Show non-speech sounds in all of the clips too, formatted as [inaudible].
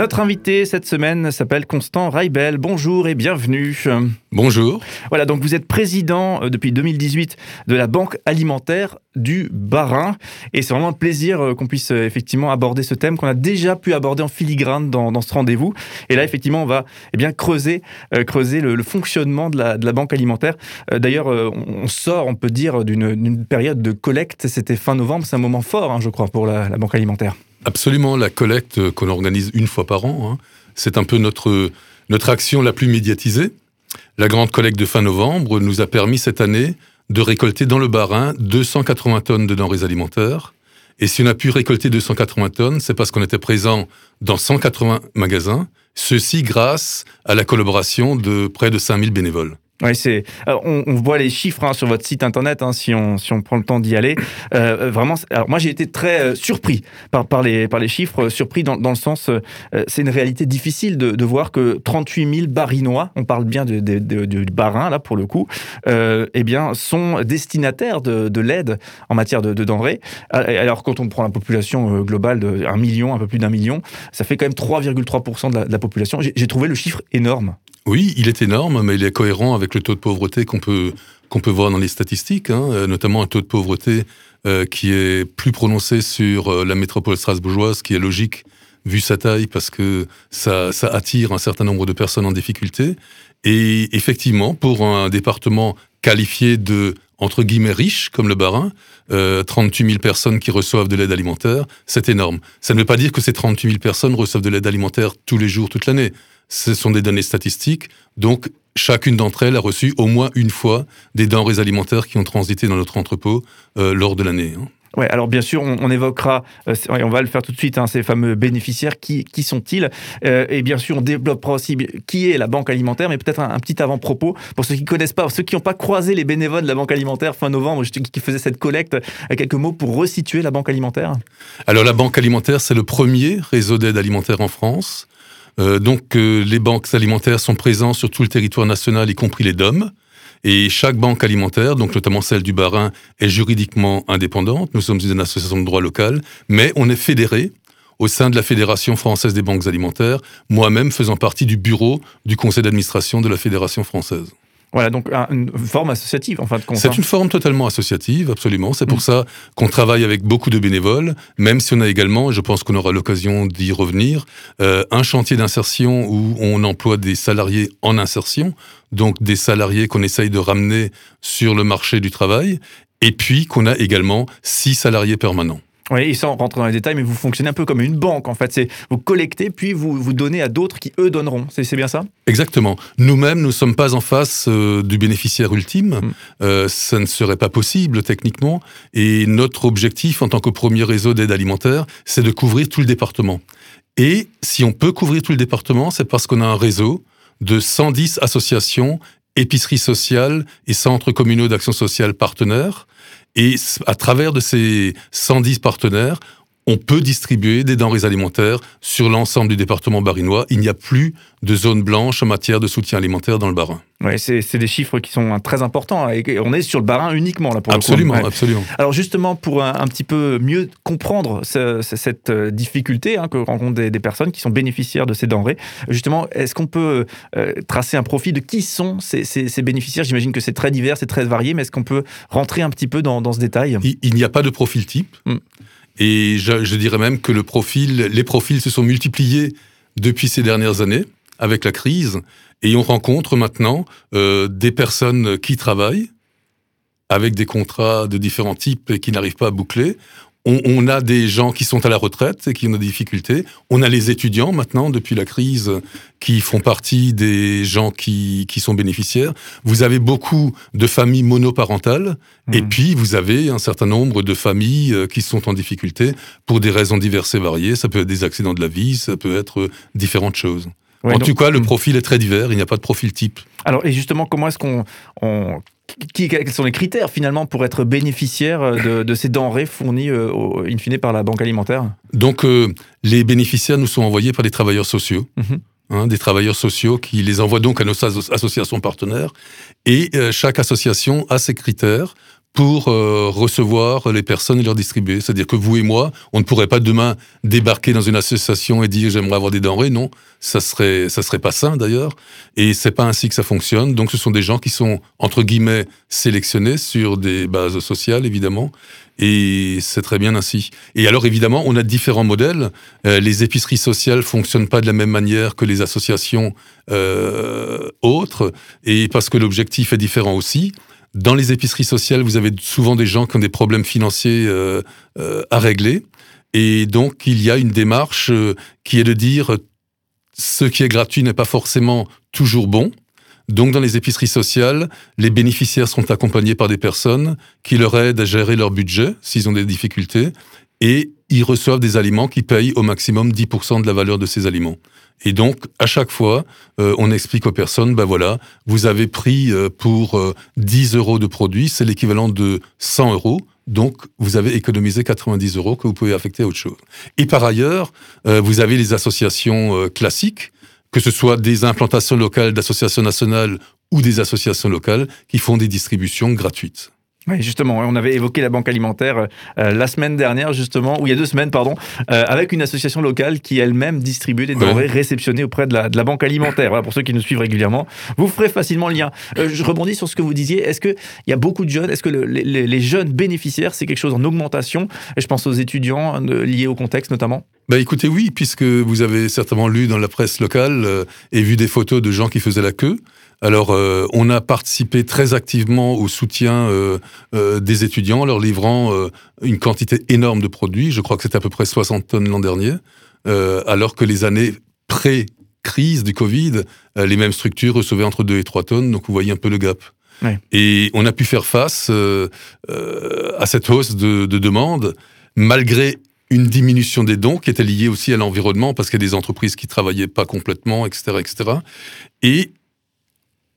Notre invité cette semaine s'appelle Constant Raibel. Bonjour et bienvenue. Bonjour. Voilà, donc vous êtes président euh, depuis 2018 de la Banque alimentaire du Bas-Rhin. Et c'est vraiment un plaisir euh, qu'on puisse euh, effectivement aborder ce thème qu'on a déjà pu aborder en filigrane dans, ce rendez-vous. Et là, effectivement, on va eh bien, creuser, creuser le, fonctionnement de la, Banque alimentaire. D'ailleurs, on sort, on peut dire, d'une période de collecte. C'était fin novembre. C'est un moment fort, hein, je crois, pour la Banque alimentaire. Absolument, la collecte qu'on organise une fois par an, hein, c'est un peu notre, notre action la plus médiatisée. La grande collecte de fin novembre nous a permis cette année de récolter dans le Bas-Rhin 280 tonnes de denrées alimentaires. Et si on a pu récolter 280 tonnes, c'est parce qu'on était présent dans 180 magasins, ceci grâce à la collaboration de près de 5000 bénévoles. C'est. On, on, voit les chiffres hein, sur votre site internet, hein, si on si on prend le temps d'y aller. Euh, vraiment, alors moi j'ai été très euh, surpris par par les par les chiffres, euh, surpris dans, dans le sens, euh, c'est une réalité difficile de, de voir que 38 000 barinois, on parle bien de, de, barin là pour le coup, eh bien sont destinataires de, de l'aide en matière de, denrées. Alors quand on prend la population globale de 1 million, un peu plus d'un million, ça fait quand même 3,3% de, la, de la population. J'ai trouvé le chiffre énorme. Oui, il est énorme, mais il est cohérent avec le taux de pauvreté qu'on peut, peut voir dans les statistiques, hein, euh, notamment un taux de pauvreté euh, qui est plus prononcé sur euh, la métropole strasbourgeoise, qui est logique vu sa taille, parce que ça, ça attire un certain nombre de personnes en difficulté. Et effectivement, pour un département qualifié de entre guillemets riche comme le Barin, euh, 38 000 personnes qui reçoivent de l'aide alimentaire, c'est énorme. Ça ne veut pas dire que ces 38 000 personnes reçoivent de l'aide alimentaire tous les jours, toute l'année. Ce sont des données statistiques, donc chacune d'entre elles a reçu au moins une fois des denrées alimentaires qui ont transité dans notre entrepôt euh, lors de l'année. Hein. Ouais, alors bien sûr, on, évoquera, euh, on va le faire tout de suite, hein, ces fameux bénéficiaires, qui, qui sont-ils? Euh, Et bien sûr, on développera aussi qui est la Banque alimentaire, mais peut-être un, petit avant-propos pour ceux qui ne connaissent pas, ceux qui n'ont pas croisé les bénévoles de la Banque alimentaire fin novembre, qui faisaient cette collecte, quelques mots pour resituer la Banque alimentaire Alors la Banque alimentaire, c'est le premier réseau d'aide alimentaire en France. Euh, donc euh, les banques alimentaires sont présentes sur tout le territoire national, y compris les DOM. Et chaque banque alimentaire, donc notamment celle du Barin, est juridiquement indépendante. Nous sommes une association de droit local, mais on est fédéré au sein de la Fédération française des banques alimentaires, moi-même faisant partie du bureau du conseil d'administration de la Fédération française. Voilà, donc une forme associative en fin de compte. C'est hein. une forme totalement associative, absolument. C'est pour mm. ça qu'on travaille avec beaucoup de bénévoles, même si on a également, et je pense qu'on aura l'occasion d'y revenir, euh, un chantier d'insertion où on emploie des salariés en insertion, donc des salariés qu'on essaye de ramener sur le marché du travail, et puis qu'on a également six salariés permanents. Oui, et sans rentrer dans les détails, mais vous fonctionnez un peu comme une banque, en fait. C'est vous collectez, puis vous, vous donnez à d'autres qui, eux, donneront. C'est bien ça? Exactement. Nous-mêmes, nous ne sommes pas en face euh, du bénéficiaire ultime. Mm. Euh, ça ne serait pas possible, techniquement. Et notre objectif, en tant que premier réseau d'aide alimentaire, c'est de couvrir tout le département. Et si on peut couvrir tout le département, c'est parce qu'on a un réseau de 110 associations, épiceries sociales et centres communaux d'action sociale partenaires et à travers de ces 110 partenaires, on peut distribuer des denrées alimentaires sur l'ensemble du département barinois. Il n'y a plus de zone blanche en matière de soutien alimentaire dans le Barin. Oui, c'est des chiffres qui sont très importants. Et on est sur le Barin uniquement là pour absolument, le coup. Absolument, Alors justement, pour un, petit peu mieux comprendre cette euh, difficulté hein, que rencontrent des, personnes qui sont bénéficiaires de ces denrées, justement, est-ce qu'on peut euh, tracer un profil de qui sont ces, bénéficiaires? J'imagine que c'est très divers, c'est très varié, mais est-ce qu'on peut rentrer un petit peu dans, ce détail? Il, n'y a pas de profil type. Hmm. Et je, dirais même que les profils se sont multipliés depuis ces dernières années avec la crise. Et on rencontre maintenant euh, des personnes qui travaillent avec des contrats de différents types et qui n'arrivent pas à boucler on, a des gens qui sont à la retraite et qui ont des difficultés. On a les étudiants maintenant, depuis la crise, qui font partie des gens qui, sont bénéficiaires. Vous avez beaucoup de familles monoparentales et mmh. puis vous avez un certain nombre de familles euh, qui sont en difficulté pour des raisons diverses et variées. Ça peut être des accidents de la vie, ça peut être euh, différentes choses. En tout cas, le profil est très divers, il n'y a pas de profil type. Alors, et justement, comment est-ce qu'on quels sont les critères finalement pour être bénéficiaire euh, de, ces denrées fournies euh, in fine par la banque alimentaire? Donc euh, les bénéficiaires nous sont envoyés par des travailleurs sociaux. Mhm. Hein, des travailleurs sociaux qui les envoient donc à nos associations partenaires. Et chaque association a ses critères pour euh, recevoir les personnes et leur distribuer. C'est-à-dire que vous et moi, on ne pourrait pas demain débarquer dans une association et dire j'aimerais avoir des denrées. Non, ça serait ça serait pas sain d'ailleurs. Et c'est pas ainsi que ça fonctionne. Donc ce sont des gens qui sont entre guillemets sélectionnés sur des bases sociales évidemment. Et c'est très bien ainsi. Et alors évidemment, on a différents modèles. Euh, les épiceries sociales fonctionnent pas de la même manière que les associations euh, autres, et parce que l'objectif est différent aussi. Dans les épiceries sociales, vous avez souvent des gens qui ont des problèmes financiers euh, euh, à régler. Et donc, il y a une démarche euh, qui est de dire ce qui est gratuit n'est pas forcément toujours bon. Donc, dans les épiceries sociales, les bénéficiaires sont accompagnés par des personnes qui leur aident à gérer leur budget s'ils ont des difficultés et ils reçoivent des aliments qui payent au maximum 10% de la valeur de ces aliments. Et donc, à chaque fois, euh, on explique aux personnes, ben voilà, vous avez pris euh, pour 10 euh, euros de produits, c'est l'équivalent de 100 euros. Donc, vous avez économisé 90 euros que vous pouvez affecter à autre chose. Et par ailleurs, vous avez les associations classiques, que ce soit des implantations locales d'associations nationales ou des associations locales qui font des distributions gratuites. Oui, justement, on avait évoqué la banque alimentaire euh, euh, la semaine dernière, justement, ou il y a deux semaines, pardon, euh, avec une association locale qui elle-même distribue des denrées réceptionnées auprès de la, de la banque alimentaire. Voilà, pour ceux qui nous suivent régulièrement, vous ferez facilement le lien. je rebondis sur ce que vous disiez. Est-ce qu'il y a beaucoup de jeunes? Est-ce que les, les, jeunes bénéficiaires, c'est quelque chose en augmentation? Je pense aux étudiants liés au contexte notamment. Bah écoutez, oui, puisque vous avez certainement lu dans la presse locale et vu des photos de gens qui faisaient la queue. Alors, euh, on a participé très activement au soutien euh, euh, des étudiants, leur livrant une quantité énorme de produits. Je crois que c'était à peu près 60 tonnes l'an dernier, alors que les années pré-crise du Covid, les mêmes structures recevaient entre 2 et 3 tonnes. Donc, vous voyez un peu le gap. Et on a pu faire face à cette hausse de, de demande, malgré une diminution des dons qui était liée aussi à l'environnement, parce qu'il y a des entreprises qui travaillaient pas complètement, etc., etc. Et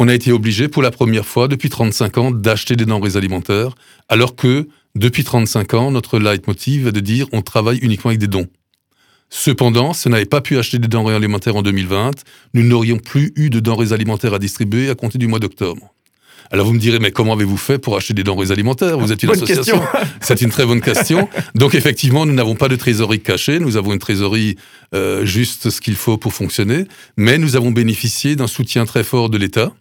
on a été obligé pour la première fois depuis 35 ans d'acheter des denrées alimentaires, alors que depuis 35 ans, notre leitmotiv est de dire on travaille uniquement avec des dons. Cependant, si on n'avait pas pu acheter des denrées alimentaires en 2020, nous n'aurions plus eu de denrées alimentaires à distribuer à compter du mois d'octobre. Alors vous me direz, mais comment avez-vous fait pour acheter des denrées alimentaires? Vous êtes une association. [laughs] C'est une très bonne question. Donc effectivement, nous n'avons pas de trésorerie cachée, nous avons une trésorerie euh, juste ce qu'il faut pour fonctionner, mais nous avons bénéficié d'un soutien très fort de l'État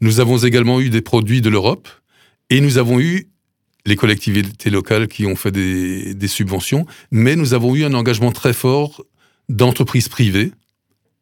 nous avons également eu des produits de l'Europe et nous avons eu les collectivités locales qui ont fait des, subventions, mais nous avons eu un engagement très fort d'entreprises privées.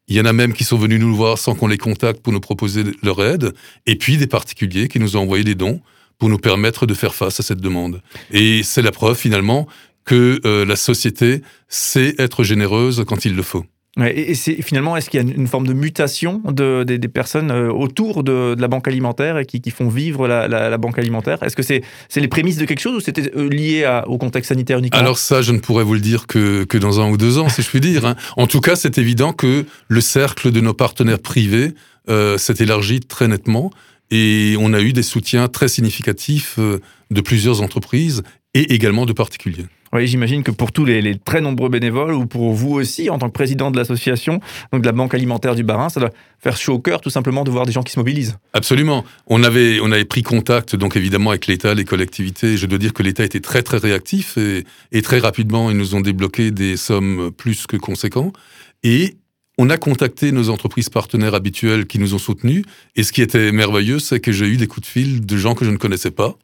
Il y en a même qui sont venus nous voir sans qu'on les contacte pour nous proposer leur aide, et puis des particuliers qui nous ont envoyé des dons pour nous permettre de faire face à cette demande. Et c'est la preuve finalement que euh, la société sait être généreuse quand il le faut et, c'est finalement, est-ce qu'il y a une forme de mutation de, des, personnes euh, autour de, la banque alimentaire et qui, font vivre la, banque alimentaire? Est-ce que c'est les prémices de quelque chose ou c'était euh, lié au contexte sanitaire uniquement Alors ça, je ne pourrais vous le dire que, que dans un ou deux ans, si je puis dire. Hein. En tout cas, c'est évident que le cercle de nos partenaires privés euh, s'est élargi très nettement et on a eu des soutiens très significatifs de plusieurs entreprises et également de particuliers. Oui, j'imagine que pour tous les, très nombreux bénévoles, ou pour vous aussi, en tant que président de l'association, de la Banque alimentaire du Barin, ça doit faire chaud au cœur tout simplement de voir des gens qui se mobilisent. Absolument. On avait, on avait pris contact, donc évidemment, avec l'État, les collectivités. Je dois dire que l'État était très, très réactif et, et très rapidement, ils nous ont débloqué des sommes plus que conséquentes. Et on a contacté nos entreprises partenaires habituelles qui nous ont soutenus. Et ce qui était merveilleux, c'est que j'ai eu des coups de fil de gens que je ne connaissais pas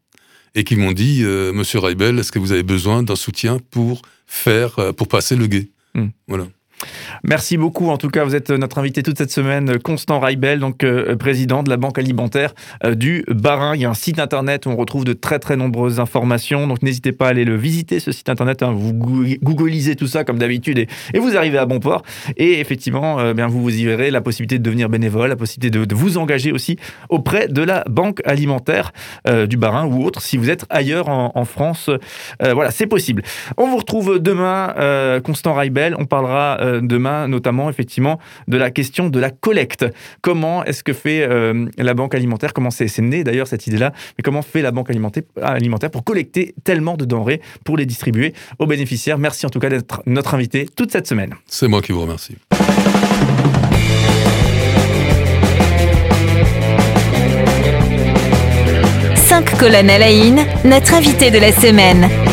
et qui m'ont dit euh, Monsieur Reibel, est-ce que vous avez besoin d'un soutien pour faire, euh, pour passer le guet? Hmm. Voilà. Merci beaucoup. En tout cas, vous êtes notre invité toute cette semaine, Constant Raibel, donc euh, président de la Banque alimentaire euh, du Barin. Il y a un site internet où on retrouve de très très nombreuses informations. Donc n'hésitez pas à aller le visiter, ce site internet. Hein. Vous googlisez tout ça comme d'habitude et, vous arrivez à bon port. Et effectivement, euh, bien, vous vous y verrez la possibilité de devenir bénévole, la possibilité de, vous engager aussi auprès de la Banque alimentaire du Barin ou autre si vous êtes ailleurs en, France. voilà, c'est possible. On vous retrouve demain, Constant Raibel. On parlera demain, notamment effectivement de la question de la collecte. Comment est-ce que fait euh, la banque alimentaire? Comment c'est né d'ailleurs cette idée-là? Mais comment fait la banque alimentaire pour collecter tellement de denrées pour les distribuer aux bénéficiaires? Merci en tout cas d'être notre invité toute cette semaine. C'est moi qui vous remercie. Colonel Aïn, notre invité de la semaine.